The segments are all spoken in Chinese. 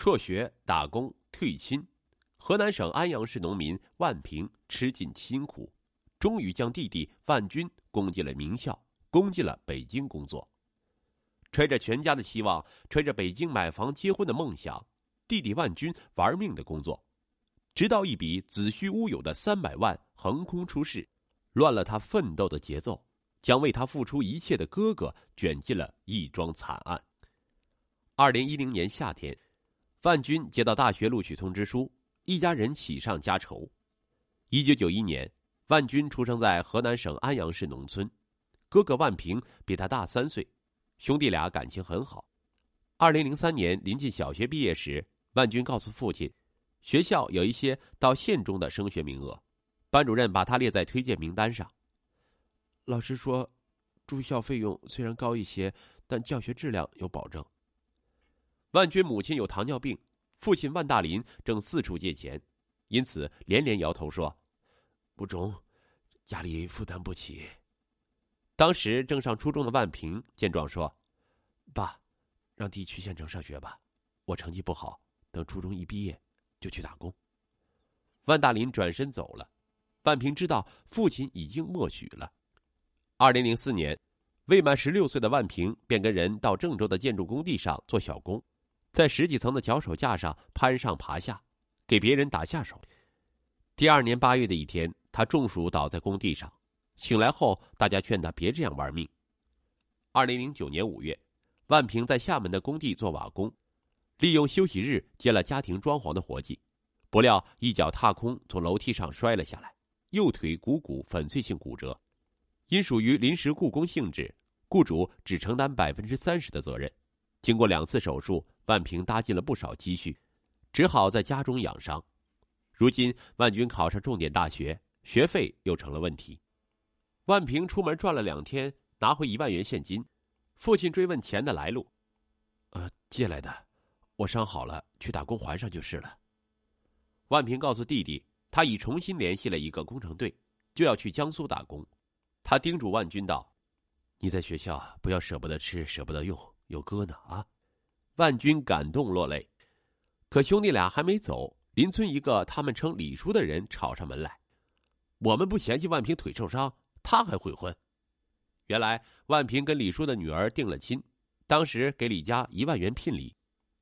辍学、打工、退亲，河南省安阳市农民万平吃尽辛苦，终于将弟弟万军供进了名校，供进了北京工作。揣着全家的希望，揣着北京买房结婚的梦想，弟弟万军玩命的工作，直到一笔子虚乌有的三百万横空出世，乱了他奋斗的节奏，将为他付出一切的哥哥卷进了一桩惨案。二零一零年夏天。范军接到大学录取通知书，一家人喜上加愁。一九九一年，万军出生在河南省安阳市农村，哥哥万平比他大三岁，兄弟俩感情很好。二零零三年临近小学毕业时，万军告诉父亲，学校有一些到县中的升学名额，班主任把他列在推荐名单上。老师说，住校费用虽然高一些，但教学质量有保证。万军母亲有糖尿病，父亲万大林正四处借钱，因此连连摇头说：“不中，家里负担不起。”当时正上初中的万平见状说：“爸，让弟去县城上学吧，我成绩不好，等初中一毕业就去打工。”万大林转身走了，万平知道父亲已经默许了。二零零四年，未满十六岁的万平便跟人到郑州的建筑工地上做小工。在十几层的脚手架上攀上爬下，给别人打下手。第二年八月的一天，他中暑倒在工地上，醒来后，大家劝他别这样玩命。二零零九年五月，万平在厦门的工地做瓦工，利用休息日接了家庭装潢的活计，不料一脚踏空从楼梯上摔了下来，右腿股骨粉碎性骨折。因属于临时雇工性质，雇主只承担百分之三十的责任。经过两次手术，万平搭进了不少积蓄，只好在家中养伤。如今，万军考上重点大学，学费又成了问题。万平出门转了两天，拿回一万元现金。父亲追问钱的来路，呃，借来的，我伤好了去打工还上就是了。万平告诉弟弟，他已重新联系了一个工程队，就要去江苏打工。他叮嘱万军道：“你在学校不要舍不得吃，舍不得用。”有哥呢啊！万军感动落泪，可兄弟俩还没走，邻村一个他们称李叔的人吵上门来。我们不嫌弃万平腿受伤，他还会婚。原来万平跟李叔的女儿定了亲，当时给李家一万元聘礼，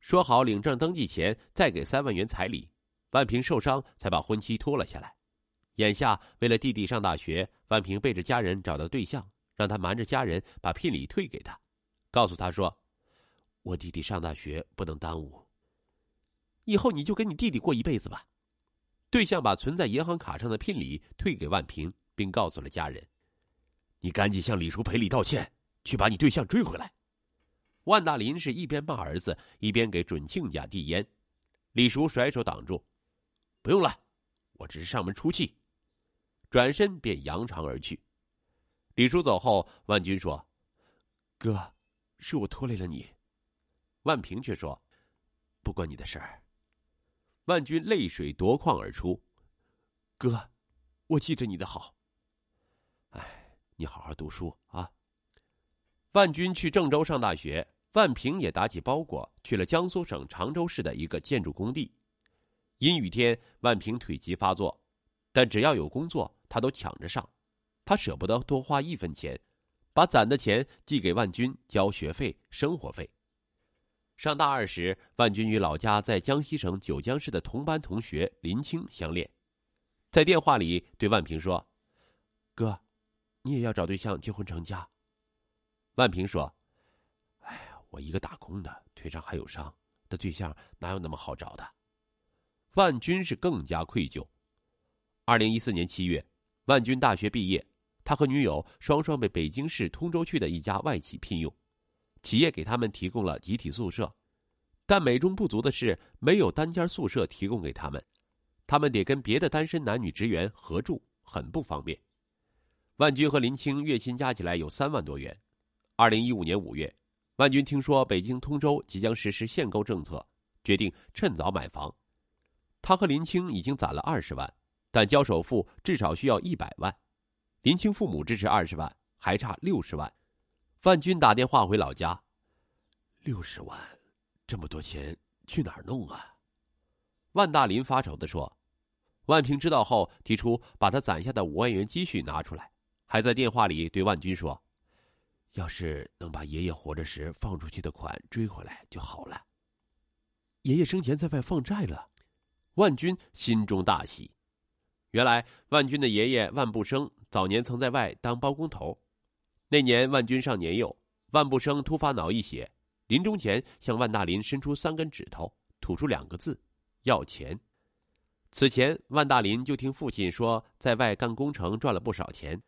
说好领证登记前再给三万元彩礼。万平受伤才把婚期拖了下来。眼下为了弟弟上大学，万平背着家人找到对象，让他瞒着家人把聘礼退给他。告诉他说：“我弟弟上大学不能耽误，以后你就跟你弟弟过一辈子吧。”对象把存在银行卡上的聘礼退给万平，并告诉了家人：“你赶紧向李叔赔礼道歉，去把你对象追回来。”万大林是一边骂儿子，一边给准亲家递烟。李叔甩手挡住：“不用了，我只是上门出气。”转身便扬长而去。李叔走后，万军说：“哥。”是我拖累了你，万平却说：“不关你的事儿。”万军泪水夺眶而出：“哥，我记着你的好。哎，你好好读书啊。”万军去郑州上大学，万平也打起包裹去了江苏省常州市的一个建筑工地。阴雨天，万平腿疾发作，但只要有工作，他都抢着上，他舍不得多花一分钱。把攒的钱寄给万军交学费、生活费。上大二时，万军与老家在江西省九江市的同班同学林青相恋，在电话里对万平说：“哥，你也要找对象结婚成家。”万平说：“哎呀，我一个打工的，腿上还有伤，的对象哪有那么好找的？”万军是更加愧疚。二零一四年七月，万军大学毕业。他和女友双双被北京市通州区的一家外企聘用，企业给他们提供了集体宿舍，但美中不足的是没有单间宿舍提供给他们，他们得跟别的单身男女职员合住，很不方便。万军和林青月薪加起来有三万多元。二零一五年五月，万军听说北京通州即将实施限购政策，决定趁早买房。他和林青已经攒了二十万，但交首付至少需要一百万。林青父母支持二十万，还差六十万。万军打电话回老家，六十万，这么多钱去哪儿弄啊？万大林发愁的说。万平知道后，提出把他攒下的五万元积蓄拿出来，还在电话里对万军说：“要是能把爷爷活着时放出去的款追回来就好了。”爷爷生前在外放债了，万军心中大喜。原来万军的爷爷万步生早年曾在外当包工头，那年万军上年幼，万不生突发脑溢血。临终前，向万大林伸出三根指头，吐出两个字：“要钱。”此前，万大林就听父亲说，在外干工程赚了不少钱，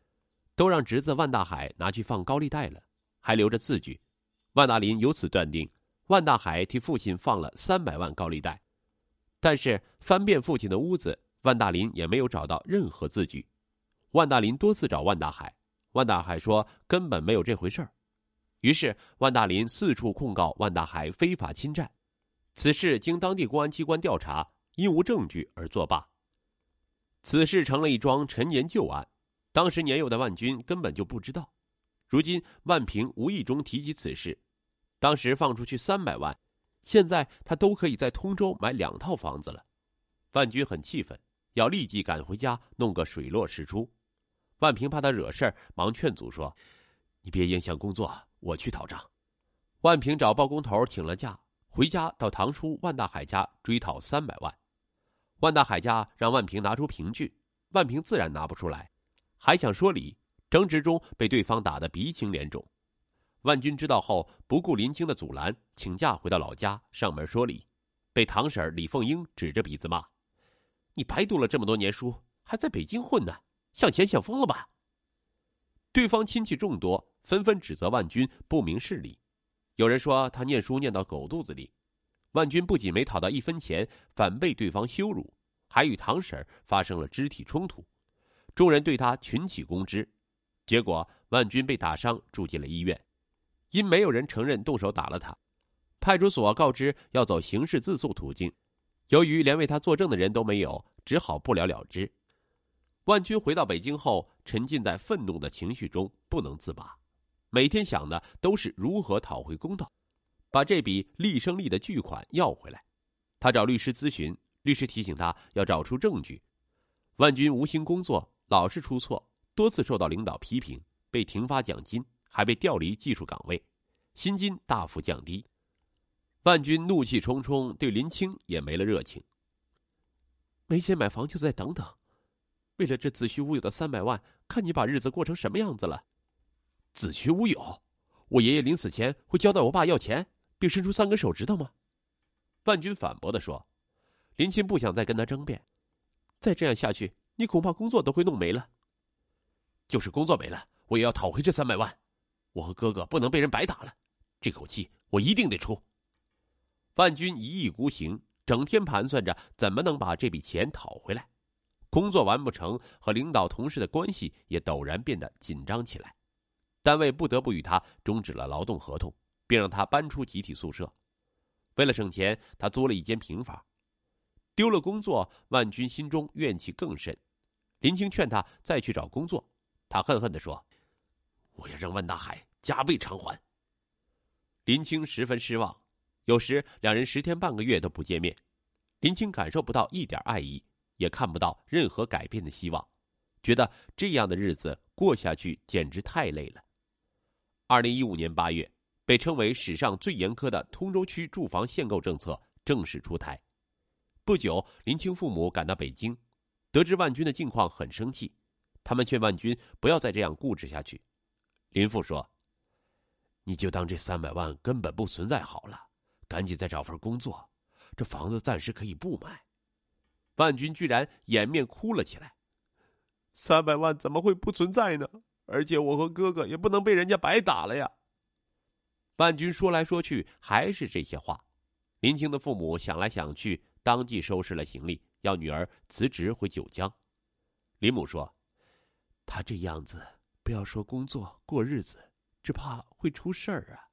都让侄子万大海拿去放高利贷了，还留着字据。万大林由此断定，万大海替父亲放了三百万高利贷。但是翻遍父亲的屋子，万大林也没有找到任何字据。万大林多次找万大海，万大海说根本没有这回事儿。于是，万大林四处控告万大海非法侵占。此事经当地公安机关调查，因无证据而作罢。此事成了一桩陈年旧案，当时年幼的万军根本就不知道。如今万平无意中提及此事，当时放出去三百万，现在他都可以在通州买两套房子了。万军很气愤，要立即赶回家弄个水落石出。万平怕他惹事儿，忙劝阻说：“你别影响工作。”我去讨账，万平找包工头请了假，回家到堂叔万大海家追讨三百万。万大海家让万平拿出凭据，万平自然拿不出来，还想说理，争执中被对方打得鼻青脸肿。万军知道后，不顾林青的阻拦，请假回到老家上门说理，被堂婶李凤英指着鼻子骂：“你白读了这么多年书，还在北京混呢，想钱想疯了吧？”对方亲戚众多。纷纷指责万军不明事理，有人说他念书念到狗肚子里。万军不仅没讨到一分钱，反被对方羞辱，还与堂婶发生了肢体冲突。众人对他群起攻之，结果万军被打伤，住进了医院。因没有人承认动手打了他，派出所告知要走刑事自诉途径。由于连为他作证的人都没有，只好不了了之。万军回到北京后，沉浸在愤怒的情绪中，不能自拔。每天想的都是如何讨回公道，把这笔厉声利的巨款要回来。他找律师咨询，律师提醒他要找出证据。万军无心工作，老是出错，多次受到领导批评，被停发奖金，还被调离技术岗位，薪金大幅降低。万军怒气冲冲，对林青也没了热情。没钱买房就再等等，为了这子虚乌有的三百万，看你把日子过成什么样子了。子虚乌有，我爷爷临死前会交代我爸要钱，并伸出三根手指头吗？万军反驳的说。林青不想再跟他争辩，再这样下去，你恐怕工作都会弄没了。就是工作没了，我也要讨回这三百万。我和哥哥不能被人白打了，这口气我一定得出。万军一意孤行，整天盘算着怎么能把这笔钱讨回来。工作完不成，和领导同事的关系也陡然变得紧张起来。单位不得不与他终止了劳动合同，并让他搬出集体宿舍。为了省钱，他租了一间平房。丢了工作，万军心中怨气更甚。林青劝他再去找工作，他恨恨地说：“我要让万大海加倍偿还。”林青十分失望，有时两人十天半个月都不见面。林青感受不到一点爱意，也看不到任何改变的希望，觉得这样的日子过下去简直太累了。二零一五年八月，被称为史上最严苛的通州区住房限购政策正式出台。不久，林青父母赶到北京，得知万军的境况，很生气。他们劝万军不要再这样固执下去。林父说：“你就当这三百万根本不存在好了，赶紧再找份工作，这房子暂时可以不买。”万军居然掩面哭了起来：“三百万怎么会不存在呢？”而且我和哥哥也不能被人家白打了呀。万军说来说去还是这些话。林青的父母想来想去，当即收拾了行李，要女儿辞职回九江。林母说：“他这样子，不要说工作过日子，只怕会出事儿啊。”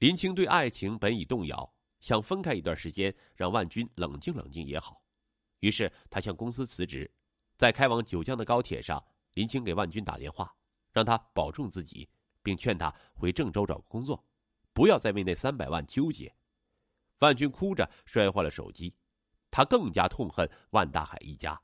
林青对爱情本已动摇，想分开一段时间，让万军冷静冷静也好。于是他向公司辞职，在开往九江的高铁上，林青给万军打电话。让他保重自己，并劝他回郑州找个工作，不要再为那三百万纠结。万军哭着摔坏了手机，他更加痛恨万大海一家。